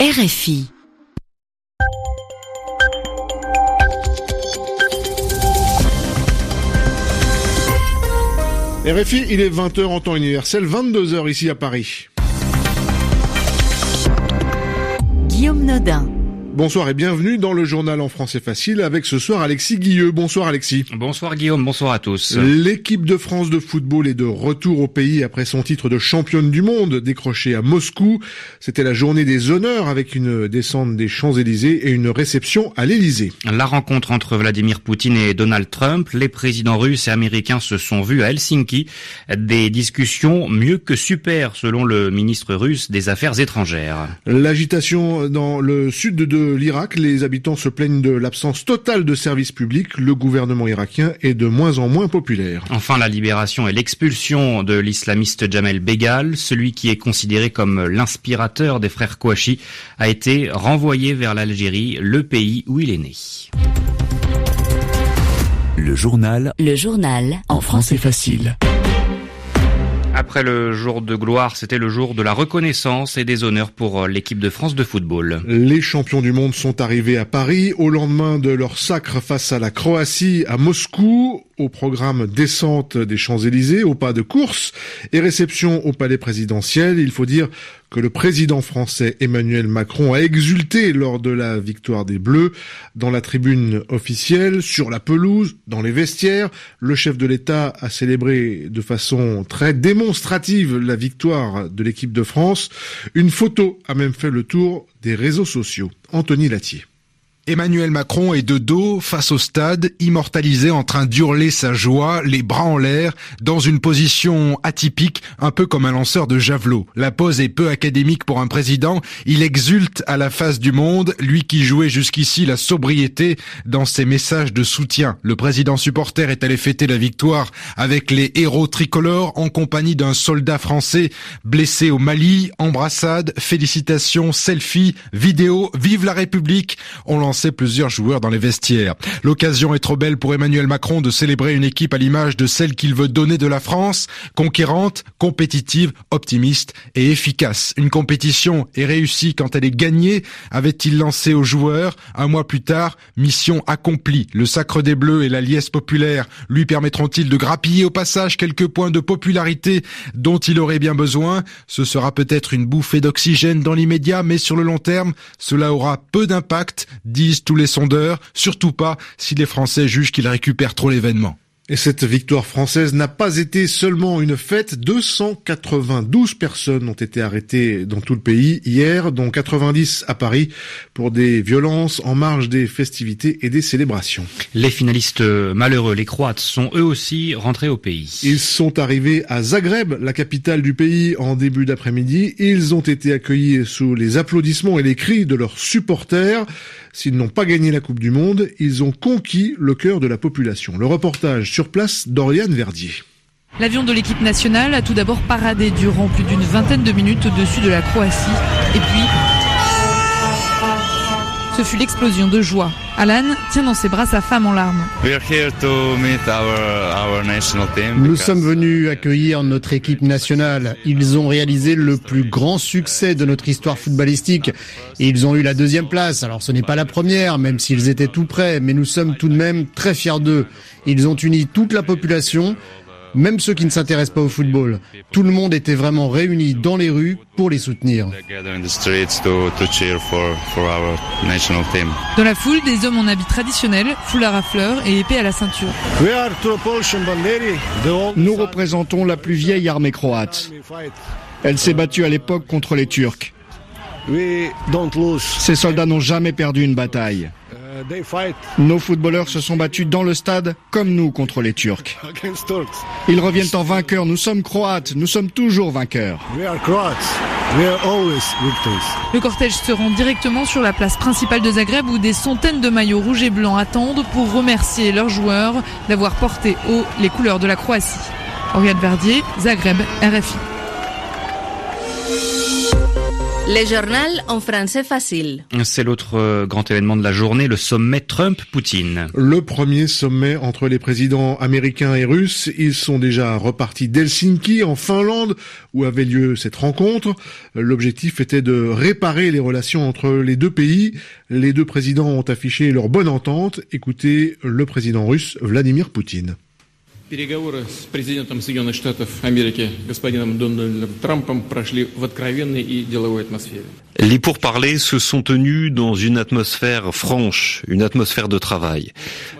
RFI. RFI, il est 20h en temps universel, 22h ici à Paris. Guillaume Nodin. Bonsoir et bienvenue dans le journal en français facile avec ce soir Alexis Guilleux. Bonsoir Alexis. Bonsoir Guillaume, bonsoir à tous. L'équipe de France de football est de retour au pays après son titre de championne du monde décroché à Moscou. C'était la journée des honneurs avec une descente des Champs-Élysées et une réception à l'Élysée. La rencontre entre Vladimir Poutine et Donald Trump, les présidents russes et américains se sont vus à Helsinki. Des discussions mieux que super selon le ministre russe des Affaires étrangères. L'agitation dans le sud de l'Irak, les habitants se plaignent de l'absence totale de services publics. Le gouvernement irakien est de moins en moins populaire. Enfin, la libération et l'expulsion de l'islamiste Jamel Begal, celui qui est considéré comme l'inspirateur des frères Kouachi, a été renvoyé vers l'Algérie, le pays où il est né. Le journal. Le journal. En français facile. Après le jour de gloire, c'était le jour de la reconnaissance et des honneurs pour euh, l'équipe de France de football. Les champions du monde sont arrivés à Paris au lendemain de leur sacre face à la Croatie à Moscou au programme descente des Champs-Élysées, au pas de course et réception au palais présidentiel. Il faut dire que le président français Emmanuel Macron a exulté lors de la victoire des Bleus dans la tribune officielle, sur la pelouse, dans les vestiaires. Le chef de l'État a célébré de façon très démonstrative la victoire de l'équipe de France. Une photo a même fait le tour des réseaux sociaux. Anthony Latier. Emmanuel Macron est de dos face au stade, immortalisé en train d'hurler sa joie, les bras en l'air, dans une position atypique, un peu comme un lanceur de javelot. La pose est peu académique pour un président. Il exulte à la face du monde, lui qui jouait jusqu'ici la sobriété dans ses messages de soutien. Le président supporter est allé fêter la victoire avec les héros tricolores en compagnie d'un soldat français blessé au Mali. Embrassade, félicitations, selfie, vidéo, vive la République. Plusieurs joueurs dans les vestiaires. L'occasion est trop belle pour Emmanuel Macron de célébrer une équipe à l'image de celle qu'il veut donner de la France, conquérante, compétitive, optimiste et efficace. Une compétition est réussie quand elle est gagnée, avait-il lancé aux joueurs. Un mois plus tard, mission accomplie. Le sacre des Bleus et la liesse populaire lui permettront-ils de grappiller au passage quelques points de popularité dont il aurait bien besoin? Ce sera peut-être une bouffée d'oxygène dans l'immédiat, mais sur le long terme, cela aura peu d'impact, dit tous les sondeurs, surtout pas si les Français jugent qu'ils récupèrent trop l'événement. Et cette victoire française n'a pas été seulement une fête. 292 personnes ont été arrêtées dans tout le pays hier, dont 90 à Paris, pour des violences en marge des festivités et des célébrations. Les finalistes malheureux, les Croates, sont eux aussi rentrés au pays. Ils sont arrivés à Zagreb, la capitale du pays, en début d'après-midi. Ils ont été accueillis sous les applaudissements et les cris de leurs supporters. S'ils n'ont pas gagné la Coupe du Monde, ils ont conquis le cœur de la population. Le reportage sur place d'Oriane Verdier. L'avion de l'équipe nationale a tout d'abord paradé durant plus d'une vingtaine de minutes au-dessus de la Croatie. Et puis, ce fut l'explosion de joie. Alan tient dans ses bras sa femme en larmes. Nous sommes venus accueillir notre équipe nationale. Ils ont réalisé le plus grand succès de notre histoire footballistique et ils ont eu la deuxième place. Alors ce n'est pas la première, même s'ils étaient tout près, mais nous sommes tout de même très fiers d'eux. Ils ont uni toute la population même ceux qui ne s'intéressent pas au football. Tout le monde était vraiment réuni dans les rues pour les soutenir. Dans la foule, des hommes en habit traditionnel, foulard à fleurs et épée à la ceinture. Nous représentons la plus vieille armée croate. Elle s'est battue à l'époque contre les Turcs. Ces soldats n'ont jamais perdu une bataille. Nos footballeurs se sont battus dans le stade comme nous contre les Turcs. Ils reviennent en vainqueurs. Nous sommes croates. Nous sommes toujours vainqueurs. Le cortège se rend directement sur la place principale de Zagreb où des centaines de maillots rouges et blancs attendent pour remercier leurs joueurs d'avoir porté haut les couleurs de la Croatie. Oriane Verdier, Zagreb, RFI. Le journal en français facile. C'est l'autre euh, grand événement de la journée, le sommet Trump-Poutine. Le premier sommet entre les présidents américains et russes. Ils sont déjà repartis d'Helsinki, en Finlande, où avait lieu cette rencontre. L'objectif était de réparer les relations entre les deux pays. Les deux présidents ont affiché leur bonne entente. Écoutez le président russe Vladimir Poutine. Переговоры с президентом Соединенных Штатов Америки господином Дональдом Трампом прошли в откровенной и деловой атмосфере. Les pourparlers se sont tenus dans une atmosphère franche, une atmosphère de travail.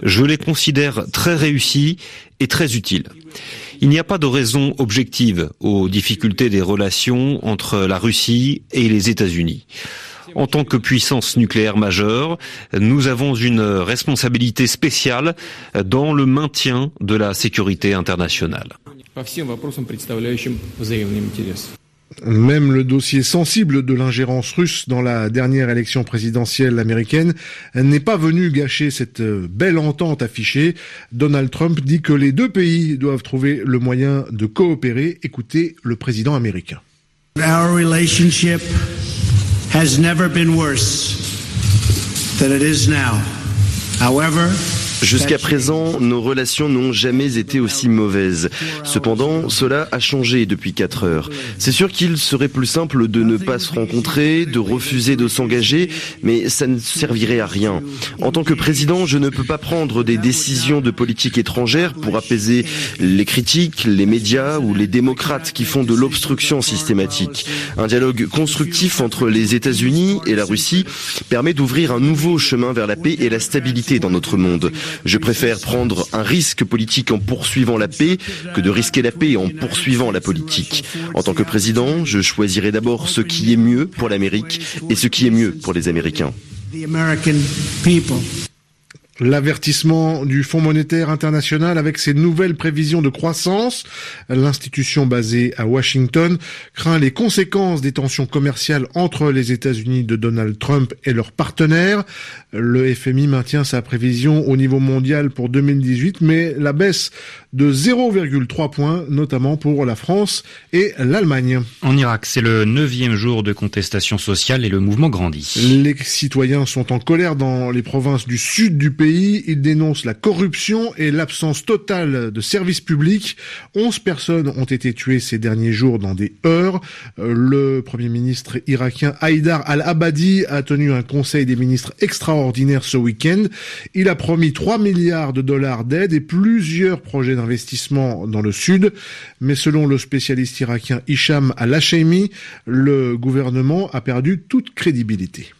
Je les considère très réussis et très utiles. Il n'y a pas de raison objective aux difficultés des relations entre la Russie et les États-Unis. En tant que puissance nucléaire majeure, nous avons une responsabilité spéciale dans le maintien de la sécurité internationale. Même le dossier sensible de l'ingérence russe dans la dernière élection présidentielle américaine n'est pas venu gâcher cette belle entente affichée. Donald Trump dit que les deux pays doivent trouver le moyen de coopérer. Écoutez le président américain. Has never been worse than it is now. However, Jusqu'à présent, nos relations n'ont jamais été aussi mauvaises. Cependant, cela a changé depuis quatre heures. C'est sûr qu'il serait plus simple de ne pas se rencontrer, de refuser de s'engager, mais ça ne servirait à rien. En tant que président, je ne peux pas prendre des décisions de politique étrangère pour apaiser les critiques, les médias ou les démocrates qui font de l'obstruction systématique. Un dialogue constructif entre les États-Unis et la Russie permet d'ouvrir un nouveau chemin vers la paix et la stabilité dans notre monde. Je préfère prendre un risque politique en poursuivant la paix que de risquer la paix en poursuivant la politique. En tant que président, je choisirai d'abord ce qui est mieux pour l'Amérique et ce qui est mieux pour les Américains. L'avertissement du Fonds monétaire international avec ses nouvelles prévisions de croissance. L'institution basée à Washington craint les conséquences des tensions commerciales entre les États-Unis de Donald Trump et leurs partenaires. Le FMI maintient sa prévision au niveau mondial pour 2018, mais la baisse de 0,3 points, notamment pour la France et l'Allemagne. En Irak, c'est le neuvième jour de contestation sociale et le mouvement grandit. Les citoyens sont en colère dans les provinces du sud du pays il dénonce la corruption et l'absence totale de services publics. 11 personnes ont été tuées ces derniers jours dans des heurts. Euh, le premier ministre irakien Haïdar al-Abadi a tenu un conseil des ministres extraordinaire ce week-end. Il a promis 3 milliards de dollars d'aide et plusieurs projets d'investissement dans le sud. Mais selon le spécialiste irakien Hicham al-Hashemi, le gouvernement a perdu toute crédibilité.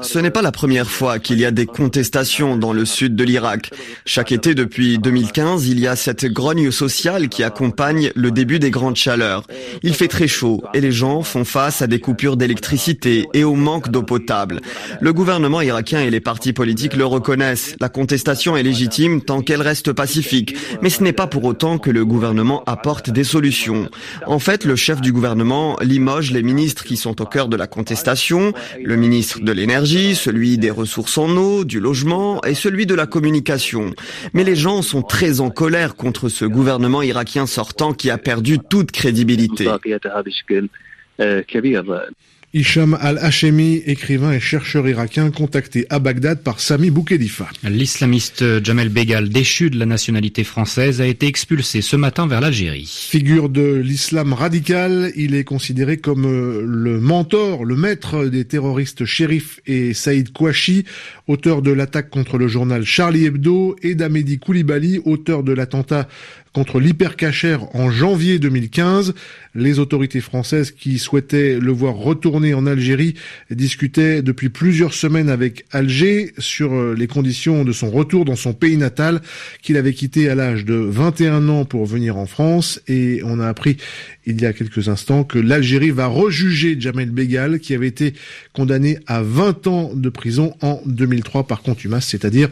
Ce n'est pas la première fois qu'il y a des contestations dans le sud de l'Irak. Chaque été depuis 2015, il y a cette grogne sociale qui accompagne le début des grandes chaleurs. Il fait très chaud et les gens font face à des coupures d'électricité et au manque d'eau potable. Le gouvernement irakien et les partis politiques le reconnaissent. La contestation est légitime tant qu'elle reste pacifique. Mais ce n'est pas pour autant que le gouvernement apporte des solutions. En fait, le chef du gouvernement limoge les ministres qui sont au cœur de la contestation le ministre de l'énergie, celui des ressources en eau, du logement et celui de la communication. Mais les gens sont très en colère contre ce gouvernement irakien sortant qui a perdu toute crédibilité. Hicham al-Hashemi, écrivain et chercheur irakien contacté à Bagdad par Sami Boukhelifa. L'islamiste Jamel Begal, déchu de la nationalité française, a été expulsé ce matin vers l'Algérie. Figure de l'islam radical, il est considéré comme euh, le mentor, le maître des terroristes Shérif et Saïd Kouachi, auteur de l'attaque contre le journal Charlie Hebdo, et d'Amédi Koulibaly, auteur de l'attentat contre l'hypercachère en janvier 2015. Les autorités françaises qui souhaitaient le voir retourner en Algérie discutaient depuis plusieurs semaines avec Alger sur euh, les conditions de son retour dans son pays natal qu'il avait quitté à l'âge de 21 ans pour venir en France et on a appris il y a quelques instants que l'Algérie va rejuger Jamel Begal qui avait été condamné à 20 ans de prison en 2003 par contumace, c'est-à-dire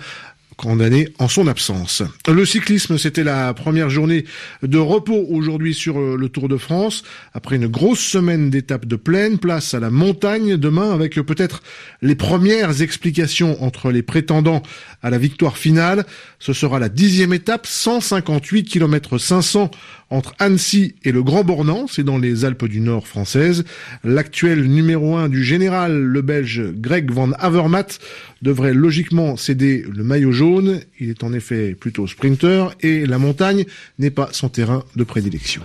condamné en son absence. Le cyclisme, c'était la première journée de repos aujourd'hui sur euh, le Tour de France. Après une grosse semaine d'étapes de plaine, place à la montagne demain avec peut-être les premières explications entre les prétendants à la victoire finale. Ce sera la dixième étape, 158 km 500 entre Annecy et le Grand Bornand, c'est dans les Alpes du Nord françaises. L'actuel numéro un du général, le Belge Greg van Avermaet, devrait logiquement céder le maillot jaune. Il est en effet plutôt sprinter et la montagne n'est pas son terrain de prédilection.